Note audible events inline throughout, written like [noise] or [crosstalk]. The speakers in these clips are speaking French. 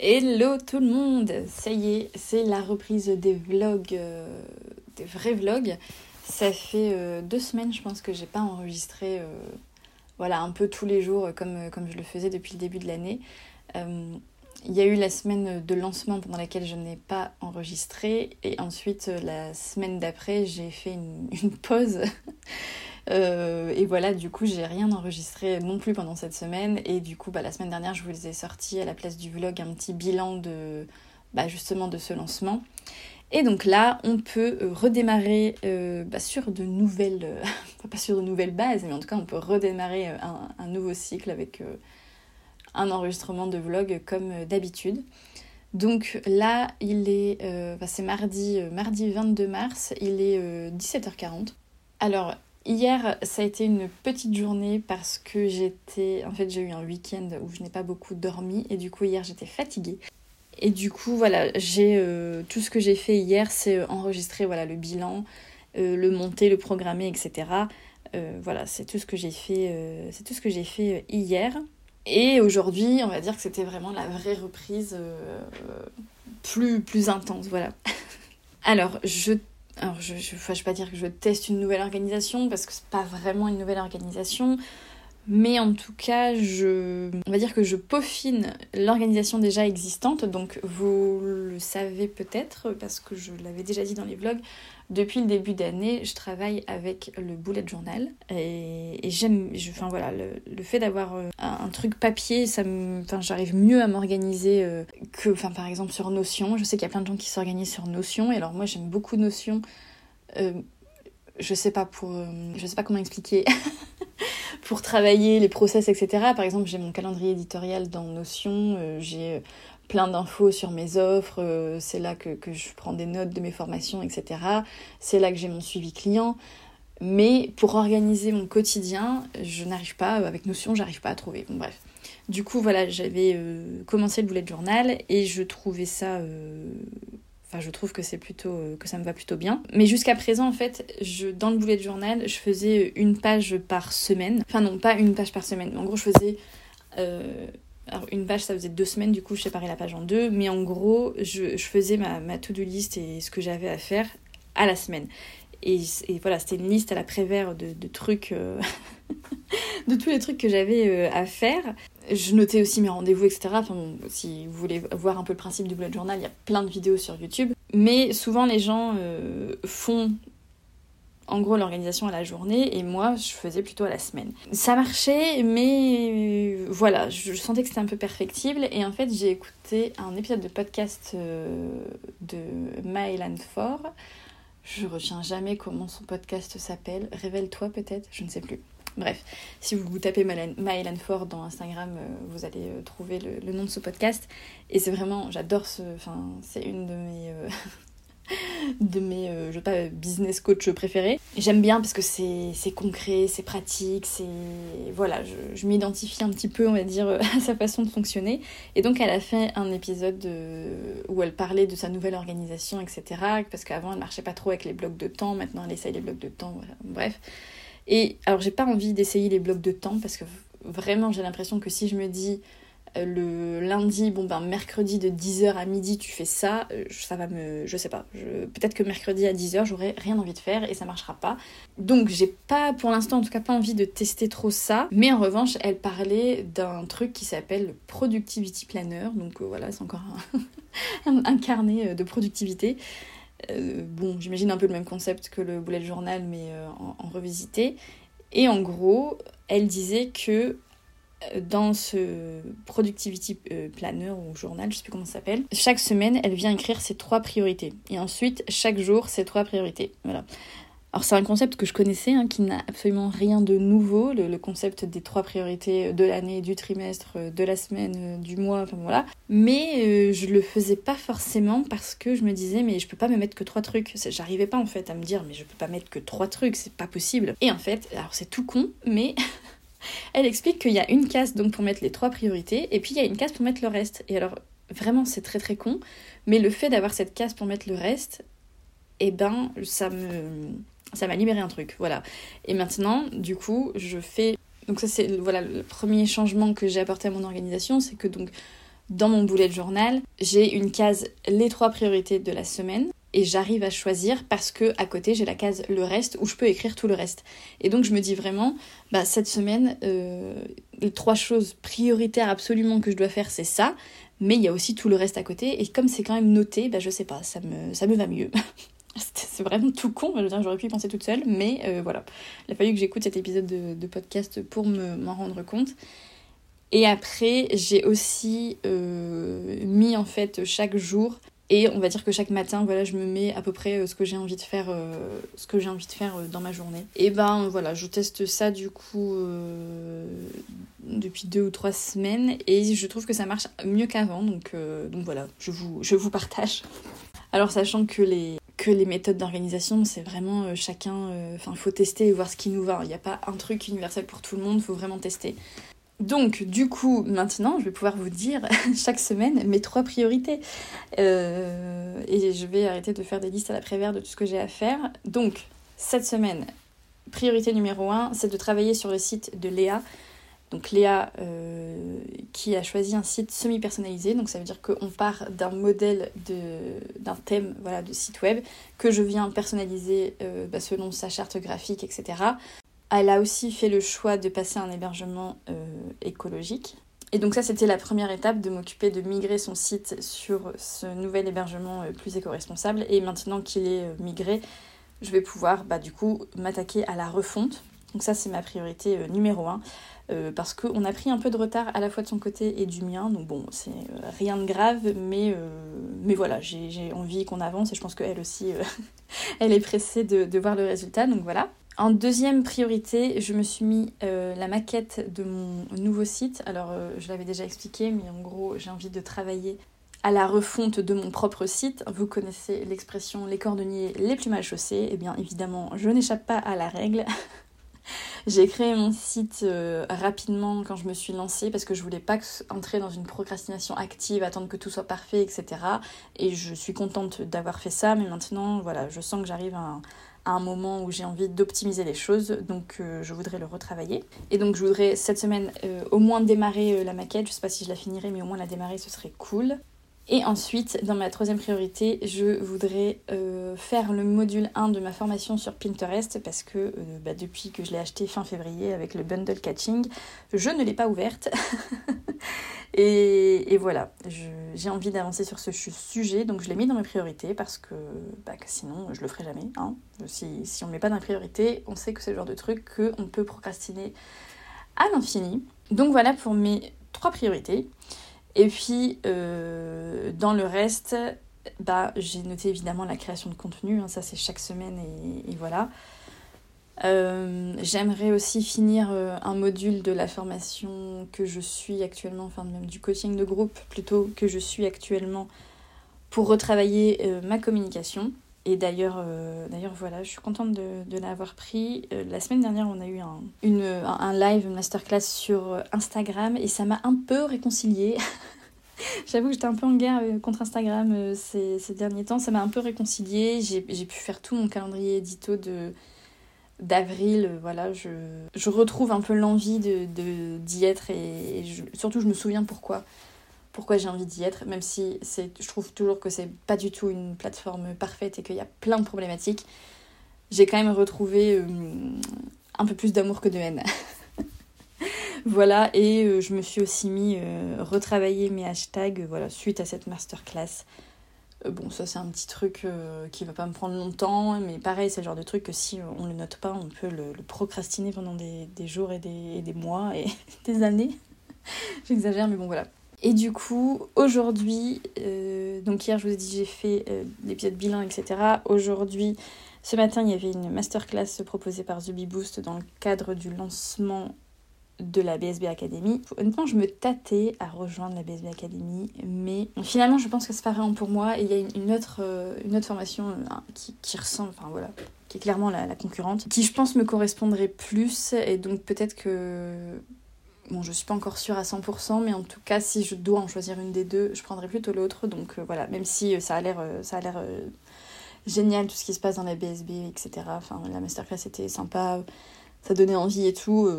Hello tout le monde Ça y est, c'est la reprise des vlogs, euh, des vrais vlogs. Ça fait euh, deux semaines, je pense, que j'ai pas enregistré, euh, voilà, un peu tous les jours comme, comme je le faisais depuis le début de l'année. Il y a eu la semaine de lancement pendant laquelle je n'ai pas enregistré et ensuite la semaine d'après j'ai fait une, [laughs] une pause euh, et voilà, du coup, j'ai rien enregistré non plus pendant cette semaine. Et du coup, bah, la semaine dernière, je vous ai sorti à la place du vlog un petit bilan de bah, justement de ce lancement. Et donc là, on peut euh, redémarrer euh, bah, sur de nouvelles, [laughs] pas sur de nouvelles bases, mais en tout cas, on peut redémarrer un, nouveau cycle avec un enregistrement de vlog comme d'habitude. Donc là, il est, c'est mardi, mardi 22 mars, il est 17h40. Alors, Hier, ça a été une petite journée parce que j'étais. En fait, j'ai eu un week-end où je n'ai pas beaucoup dormi et du coup, hier, j'étais fatiguée. Et du coup, voilà, j'ai euh, tout ce que j'ai fait hier, c'est enregistrer voilà, le bilan, euh, le monter, le programmer, etc. Euh, voilà, c'est tout ce que j'ai fait, tout ce que hier. Et aujourd'hui, on va dire que c'était vraiment la vraie reprise plus, plus intense, voilà. [laughs] Alors, je alors je ne vais pas dire que je teste une nouvelle organisation parce que c'est pas vraiment une nouvelle organisation, mais en tout cas, je, on va dire que je peaufine l'organisation déjà existante. Donc vous le savez peut-être parce que je l'avais déjà dit dans les vlogs. Depuis le début d'année, je travaille avec le bullet journal et, j'aime, enfin voilà, le, fait d'avoir euh, un, truc papier, ça enfin j'arrive mieux à m'organiser euh, que, enfin par exemple sur Notion. Je sais qu'il y a plein de gens qui s'organisent sur Notion et alors moi j'aime beaucoup Notion. Euh, je sais pas pour, je sais pas comment expliquer. [laughs] pour travailler les process, etc. Par exemple, j'ai mon calendrier éditorial dans Notion, j'ai plein d'infos sur mes offres, euh, c'est là que, je prends des notes de mes formations, etc. C'est là que j'ai mon suivi client. Mais pour organiser mon quotidien, je n'arrive pas, avec Notion, j'arrive pas à trouver. Bon, bref. Du coup, voilà, j'avais euh, commencé le bullet journal et je trouvais ça. Euh, enfin, je trouve que c'est plutôt que ça me va plutôt bien. Mais jusqu'à présent, en fait, je, dans le bullet journal, je faisais une page par semaine. Enfin non, pas une page par semaine. En gros, je faisais alors une page ça faisait deux semaines, du coup je séparais la page en deux, mais en gros je, faisais ma, ma to-do list et ce que j'avais à faire à la semaine. Et, voilà, c'était une liste à la prévère de, de trucs, euh, [laughs] de tous les trucs que j'avais euh, à faire. Je notais aussi mes rendez-vous, etc. Enfin si vous voulez voir un peu le principe du bullet journal, il y a plein de vidéos sur YouTube. Mais souvent les gens euh, font en gros l'organisation à la journée et moi je faisais plutôt à la semaine. Ça marchait mais voilà, je, sentais que c'était un peu perfectible et en fait j'ai écouté un épisode de podcast euh, de Mylan Ford. Je retiens jamais comment son podcast s'appelle. Révèle-toi peut-être, je ne sais plus. Bref, si vous tapez Mylan Ford dans Instagram, euh, vous allez euh, trouver le, nom de ce podcast. Et c'est vraiment, j'adore ce. Enfin, c'est une de mes. [laughs] de mes euh, je sais pas, business coach préférés. J'aime bien parce que c'est concret, c'est pratique, c'est. Voilà, je, m'identifie un petit peu, on va dire, [laughs] à sa façon de fonctionner. Et donc, elle a fait un épisode où elle parlait de sa nouvelle organisation, etc. Parce qu'avant, elle marchait pas trop avec les blocs de temps, maintenant, elle essaye les blocs de temps, bref. Et alors, j'ai pas envie d'essayer les blocs de temps parce que vraiment, j'ai l'impression que si je me dis le lundi, bon ben mercredi de 10h à midi tu fais ça, euh, ça va me... je sais pas, peut-être que mercredi à 10h j'aurai rien envie de faire et ça marchera pas. Donc j'ai pas pour l'instant en tout cas pas envie de tester trop ça, mais en revanche elle parlait d'un truc qui s'appelle le Productivity Planner, donc euh, voilà c'est encore un, [laughs] carnet euh, de productivité. Bon j'imagine un peu le même concept que le bullet journal mais en revisité. Et en gros, elle disait que dans ce Productivity euh, Planner ou journal, je sais plus comment ça s'appelle, chaque semaine, elle vient écrire ses trois priorités. Et ensuite, chaque jour, ses trois priorités. Voilà. Alors c'est un concept que je connaissais, hein, qui n'a absolument rien de nouveau, le, concept des trois priorités de l'année, du trimestre, de la semaine, du mois, enfin voilà. Mais euh, je le faisais pas forcément parce que je me disais mais je peux pas me mettre que trois trucs. J'arrivais pas en fait à me dire mais je peux pas mettre que trois trucs, c'est pas possible. Et en fait, alors c'est tout con, mais [laughs] elle explique qu'il y a une case donc pour mettre les trois priorités et puis il y a une case pour mettre le reste. Et alors vraiment c'est très très con, mais le fait d'avoir cette case pour mettre le reste, eh ben ça me ça m'a libéré un truc, voilà. Et maintenant, du coup, je fais. Donc, ça, c'est voilà, le premier changement que j'ai apporté à mon organisation c'est que donc, dans mon bullet journal, j'ai une case les trois priorités de la semaine et j'arrive à choisir parce que à côté j'ai la case le reste où je peux écrire tout le reste. Et donc je me dis vraiment, bah cette semaine, euh, les trois choses prioritaires absolument que je dois faire, c'est ça, mais il y a aussi tout le reste à côté. Et comme c'est quand même noté, bah je sais pas, ça me, ça me va mieux. [laughs] [laughs] C'est vraiment tout con, j'aurais pu y penser toute seule, mais euh, voilà. Il a fallu que j'écoute cet épisode de, podcast pour m'en rendre compte. Et après, j'ai aussi euh, mis en fait chaque jour et on va dire que chaque matin, voilà, je me mets à peu près euh, ce que j'ai envie de faire, ce que j'ai envie de faire dans ma journée. Et ben voilà, je teste ça du coup depuis deux ou trois semaines et je trouve que ça marche mieux qu'avant. Donc, voilà, je vous partage. Alors sachant que les, que les méthodes d'organisation, c'est vraiment euh, chacun. Euh, enfin, il faut tester et voir ce qui nous va. Il n'y a pas un truc universel pour tout le monde, il faut vraiment tester. Donc, du coup, maintenant, je vais pouvoir vous dire [laughs] chaque semaine mes trois priorités. Euh, et je vais arrêter de faire des listes à la prévère de tout ce que j'ai à faire. Donc, cette semaine, priorité numéro un, c'est de travailler sur le site de Léa. Donc Léa euh, qui a choisi un site semi-personnalisé, donc ça veut dire qu'on part d'un modèle d'un thème voilà, de site web que je viens personnaliser euh, bah, selon sa charte graphique, etc. Elle a aussi fait le choix de passer un hébergement euh, écologique. Et donc ça c'était la première étape de m'occuper de migrer son site sur ce nouvel hébergement plus éco-responsable. Et maintenant qu'il est migré, je vais pouvoir bah, du coup m'attaquer à la refonte. Donc ça c'est ma priorité numéro 1. Euh, parce qu'on a pris un peu de retard à la fois de son côté et du mien. Donc bon, c'est euh, rien de grave, mais, euh, mais voilà, j'ai envie qu'on avance et je pense qu'elle aussi, [laughs] elle est pressée de, voir le résultat. Donc voilà. En deuxième priorité, je me suis mis la maquette de mon nouveau site. Alors, je l'avais déjà expliqué, mais en gros, j'ai envie de travailler à la refonte de mon propre site. Vous connaissez l'expression les cordonniers les plus mal chaussés. Et eh bien évidemment, je n'échappe pas à la règle. [laughs] [laughs] J'ai créé mon site euh, rapidement quand je me suis lancée parce que je voulais pas entrer dans une procrastination active, attendre que tout soit parfait, etc. Et je suis contente d'avoir fait ça, mais maintenant, voilà, je sens que j'arrive à, un moment où j'ai envie d'optimiser les choses, donc euh, je voudrais le retravailler. Et donc je voudrais cette semaine euh, au moins démarrer la maquette, je sais pas si je la finirai, mais au moins la démarrer, ce serait cool. Et ensuite, dans ma troisième priorité, je voudrais euh, faire le module 1 de ma formation sur Pinterest parce que euh, bah, depuis que je l'ai acheté fin février avec le bundle catching, je ne l'ai pas ouverte. [laughs] et, voilà, j'ai envie d'avancer sur ce sujet, donc je l'ai mis dans mes priorités parce que, bah, sinon je le ferai jamais. Hein. Si, si on ne met pas dans les priorités, on sait que c'est le genre de truc qu'on peut procrastiner à l'infini. Donc voilà pour mes trois priorités. Et puis, euh, dans le reste, bah, j'ai noté évidemment la création de contenu, hein, ça c'est chaque semaine et, voilà. Euh, j'aimerais aussi finir euh, un module de la formation que je suis actuellement, enfin même du coaching de groupe plutôt que je suis actuellement pour retravailler ma communication. Et d'ailleurs, euh, d'ailleurs voilà, je suis contente de, l'avoir pris. Euh, la semaine dernière, on a eu un, live, une masterclass sur euh, Instagram et ça m'a un peu réconciliée. [laughs] J'avoue que j'étais un peu en guerre contre Instagram ces, derniers temps. Ça m'a un peu réconciliée. J'ai pu faire tout mon calendrier édito de d'avril. Voilà, je, je retrouve un peu l'envie d'y de, d'y être et, surtout je me souviens pourquoi pourquoi j'ai envie d'y être, même si je trouve toujours que c'est pas du tout une plateforme parfaite et qu'il y a plein de problématiques. J'ai quand même retrouvé euh, un peu plus d'amour que de haine. [laughs] voilà, et euh, je me suis aussi mis euh, retravailler mes hashtags voilà, suite à cette masterclass. bon, ça c'est un petit truc qui va pas me prendre longtemps, mais pareil, c'est le genre de truc que si on le note pas, on peut le, procrastiner pendant des, jours et des, et des mois et [laughs] des années. [laughs] J'exagère, mais bon voilà. Et du coup, aujourd'hui, euh, donc hier je vous ai dit j'ai fait euh, l'épisode bilan, etc. Aujourd'hui, Ce matin, il y avait une masterclass proposée par Zubi Boost dans le cadre du lancement de la BSB Academy. Honnêtement, je me tâtais à rejoindre la BSB Academy, mais finalement, je pense que c'est pas vraiment pour moi. Et il y a une autre, euh, une autre formation qui, ressemble, enfin voilà, qui est clairement la, la, concurrente, qui je pense me correspondrait plus. Et donc peut-être que. Bon, je suis pas encore sûre à 100%, mais en tout cas, si je dois en choisir une des deux, je prendrais plutôt l'autre. Donc euh, voilà, même si ça a l'air. ça a l'air génial tout ce qui se passe dans la BSB, etc. Enfin, la masterclass était sympa, ça donnait envie et tout.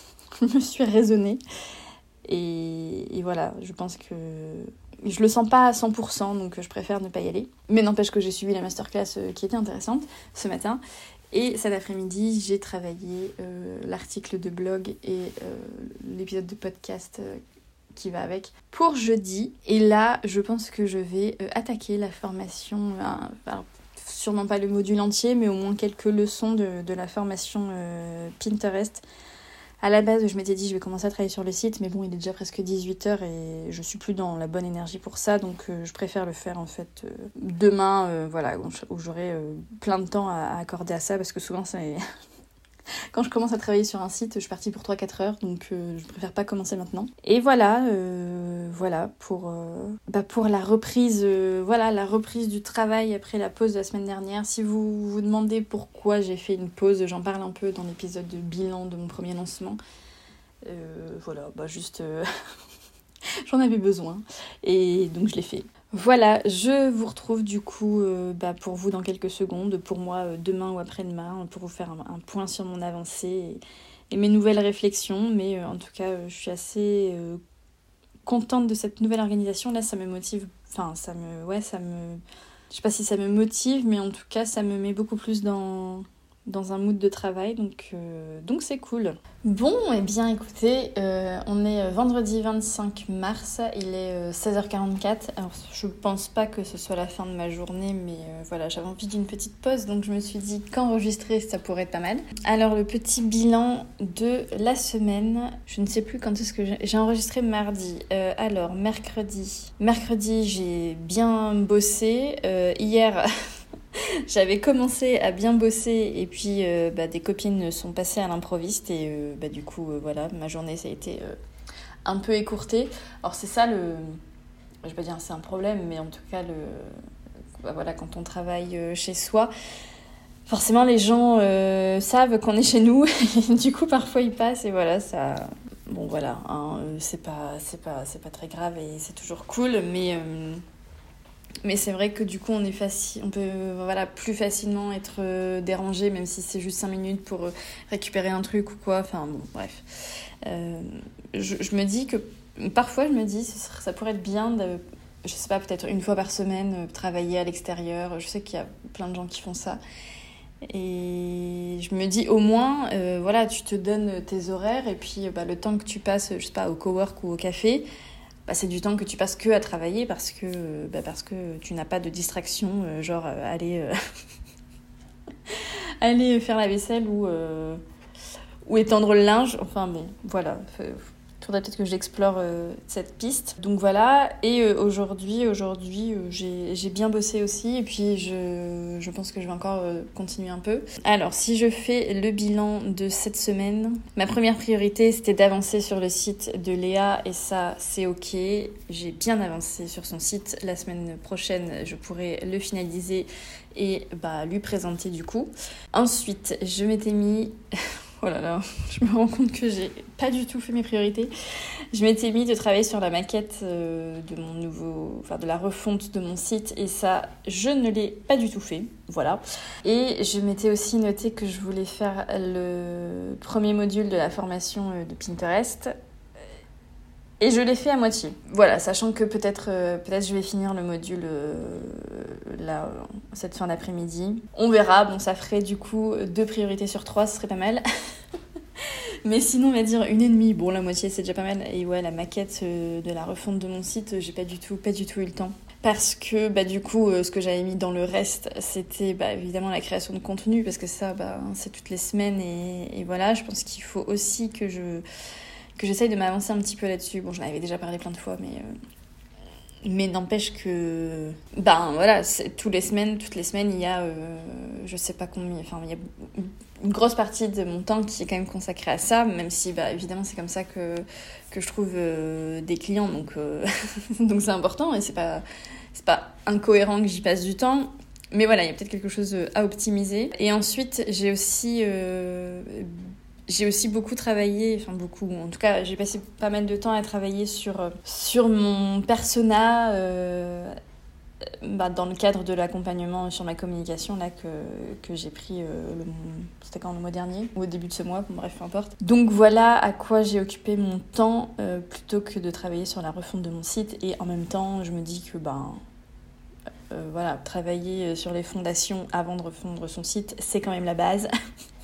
[laughs] je me suis raisonnée. Et, voilà, je pense que je le sens pas à 100%, donc je préfère ne pas y aller. Mais n'empêche que j'ai suivi la masterclass euh, qui était intéressante ce matin. Et cet après-midi, j'ai travaillé euh, l'article de blog et euh, l'épisode de podcast qui va avec pour jeudi. Et là, je pense que je vais attaquer la formation, sûrement pas le module entier, mais au moins quelques leçons de, de la formation Pinterest à la base, je m'étais dit je vais commencer à travailler sur le site, mais bon, il est déjà presque 18h et je suis plus dans la bonne énergie pour ça, donc euh, je préfère le faire en fait euh, demain, euh, voilà, où j'aurai plein de temps à, accorder à ça, parce que souvent c'est quand je commence à travailler sur un site, je suis partie pour 3-4 heures, donc euh, je préfère pas commencer maintenant. Et voilà, euh, voilà pour, euh, bah pour la reprise, voilà la reprise du travail après la pause de la semaine dernière. Si vous vous demandez pourquoi j'ai fait une pause, j'en parle un peu dans l'épisode de bilan de mon premier lancement. voilà, bah juste [laughs] j'en avais besoin et donc je l'ai fait. Voilà, je vous retrouve du coup euh, bah, pour vous dans quelques secondes, pour moi euh, demain ou après-demain, pour vous faire un, point sur mon avancée et, mes nouvelles réflexions. Mais euh, en tout cas, je suis assez contente de cette nouvelle organisation. Là, ça me motive, enfin, ça me, ouais, ça me, je sais pas si ça me motive, mais en tout cas, ça me met beaucoup plus dans, dans un mood de travail, donc euh, donc c'est cool. Bon, et eh bien écoutez, euh, on est euh, vendredi 25 mars, il est 16h44. Alors je pense pas que ce soit la fin de ma journée, mais voilà, j'avais envie d'une petite pause, donc je me suis dit qu'enregistrer ça pourrait être pas mal. Alors le petit bilan de la semaine, je ne sais plus quand est-ce que j'ai enregistré mardi. alors mercredi, mercredi j'ai bien bossé. hier [laughs] [laughs] J'avais commencé à bien bosser et puis euh, bah, des copines sont passées à l'improviste et euh, bah, du coup euh, voilà ma journée ça a été un peu écourtée. Alors c'est ça le, je vais pas dire c'est un problème mais en tout cas le, bah, voilà quand on travaille chez soi, forcément les gens savent qu'on est chez nous [laughs] du coup parfois ils passent et voilà ça, bon voilà hein, c'est pas pas très grave et c'est toujours cool mais mais c'est vrai que du coup, on, est facile, on peut voilà, plus facilement être euh, dérangé, même si c'est juste 5 minutes pour euh, récupérer un truc ou quoi. Enfin, bon, bref. Euh, je, je, me dis que parfois, je me dis, ça pourrait être bien de, je sais pas, peut-être une fois par semaine, travailler à l'extérieur. Je sais qu'il y a plein de gens qui font ça. Et je me dis, au moins, voilà, tu te donnes tes horaires et puis bah, le temps que tu passes, je sais pas, au cowork ou au café, c'est du temps que tu passes que à travailler parce que, bah, parce que tu n'as pas de distraction, euh, genre euh, aller, euh, [laughs] aller faire la vaisselle ou, ou étendre le linge. Enfin bon, voilà faudrait peut-être que j'explore euh, cette piste. Donc voilà, et euh, aujourd'hui, aujourd'hui, euh, j'ai bien bossé aussi, et puis je, pense que je vais encore continuer un peu. Alors, si je fais le bilan de cette semaine, ma première priorité, c'était d'avancer sur le site de Léa, et ça, c'est ok. J'ai bien avancé sur son site. La semaine prochaine, je pourrai le finaliser et bah, lui présenter du coup. Ensuite, je m'étais mis... [laughs] Oh là là, [laughs] je me rends compte que j'ai pas du tout fait mes priorités. Je m'étais mis de travailler sur la maquette euh, de mon nouveau, enfin de la refonte de mon site et ça, je ne l'ai pas du tout fait. Voilà. Et je m'étais aussi noté que je voulais faire le premier module de la formation euh, de Pinterest et je l'ai fait à moitié. Voilà, sachant que peut-être euh, peut-être je vais finir le module euh, là, cette fin d'après-midi. On verra, bon, ça ferait du coup deux priorités sur trois, ce serait pas mal. [laughs] Mais sinon, on va dire une et demie. Bon, la moitié, c'est déjà pas mal. Et ouais, la maquette euh, de la refonte de mon site, j'ai pas du tout, pas du tout eu le temps. Parce que, bah, du coup, ce que j'avais mis dans le reste, c'était bah, évidemment la création de contenu, parce que ça, bah, c'est toutes les semaines. Et, et voilà, je pense qu'il faut aussi que je que j'essaye de m'avancer un petit peu là-dessus. Bon, j'en avais déjà parlé plein de fois, mais, euh, mais n'empêche que, ben voilà, les semaines, toutes les semaines, il y a, je sais pas combien, enfin, il y a une grosse partie de mon temps qui est quand même consacrée à ça, même si, bah, évidemment, c'est comme ça que, que je trouve des clients, donc [laughs] donc c'est important et c'est pas, c'est pas incohérent que j'y passe du temps. Mais voilà, il y a peut-être quelque chose à optimiser. Et ensuite, j'ai aussi j'ai aussi beaucoup travaillé, enfin beaucoup, en tout cas j'ai passé pas mal de temps à travailler sur, euh, sur mon persona euh, bah, dans le cadre de l'accompagnement sur ma communication là que, que j'ai pris euh, le c'était quand le mois dernier ou au début de ce mois, bref peu importe. Donc voilà à quoi j'ai occupé mon temps plutôt que de travailler sur la refonte de mon site et en même temps je me dis que ben voilà travailler sur les fondations avant de refondre son site c'est quand même la base. [laughs]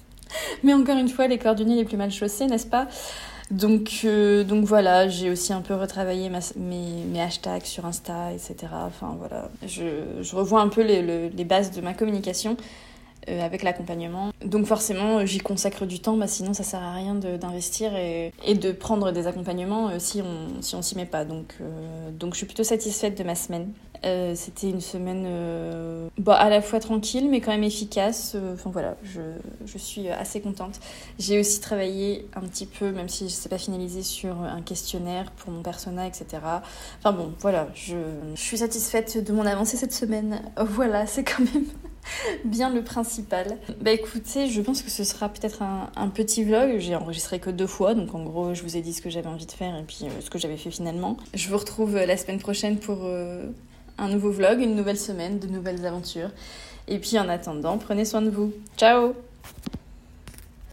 Mais encore une fois, les cordonniers les plus mal chaussés, n'est-ce pas? Donc, euh, donc voilà, j'ai aussi un peu retravaillé mes, hashtags sur Insta, etc. Enfin voilà, je, je revois un peu les, les, bases de ma communication euh, avec l'accompagnement. Donc forcément, j'y consacre du temps, bah, sinon ça sert à rien d'investir et, de prendre des accompagnements euh, si on si on s'y met pas. Donc, donc je suis plutôt satisfaite de ma semaine. Euh, c'était une semaine euh, bah, à la fois tranquille mais quand même efficace. Euh, enfin voilà, je, je, suis assez contente. J'ai aussi travaillé un petit peu, même si je ne sais pas finalisé, sur un questionnaire pour mon persona, etc. Enfin bon, voilà, je, je suis satisfaite de mon avancée cette semaine. Voilà, c'est quand même [laughs] bien le principal. Bah écoutez, je pense que ce sera peut-être un, un, petit vlog. J'ai enregistré que deux fois, donc en gros, je vous ai dit ce que j'avais envie de faire et puis ce que j'avais fait finalement. Je vous retrouve la semaine prochaine pour un nouveau vlog, une nouvelle semaine, de nouvelles aventures. Et puis en attendant, prenez soin de vous. Ciao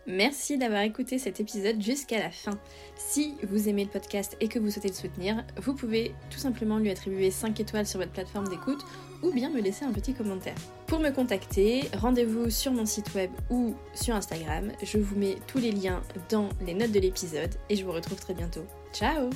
Merci d'avoir écouté cet épisode jusqu'à la fin. Si vous aimez le podcast et que vous souhaitez le soutenir, vous pouvez tout simplement lui attribuer 5 étoiles sur votre plateforme d'écoute ou bien me laisser un petit commentaire. Pour me contacter, rendez-vous sur mon site web ou sur Instagram. Je vous mets tous les liens dans les notes de l'épisode et je vous retrouve très bientôt. Ciao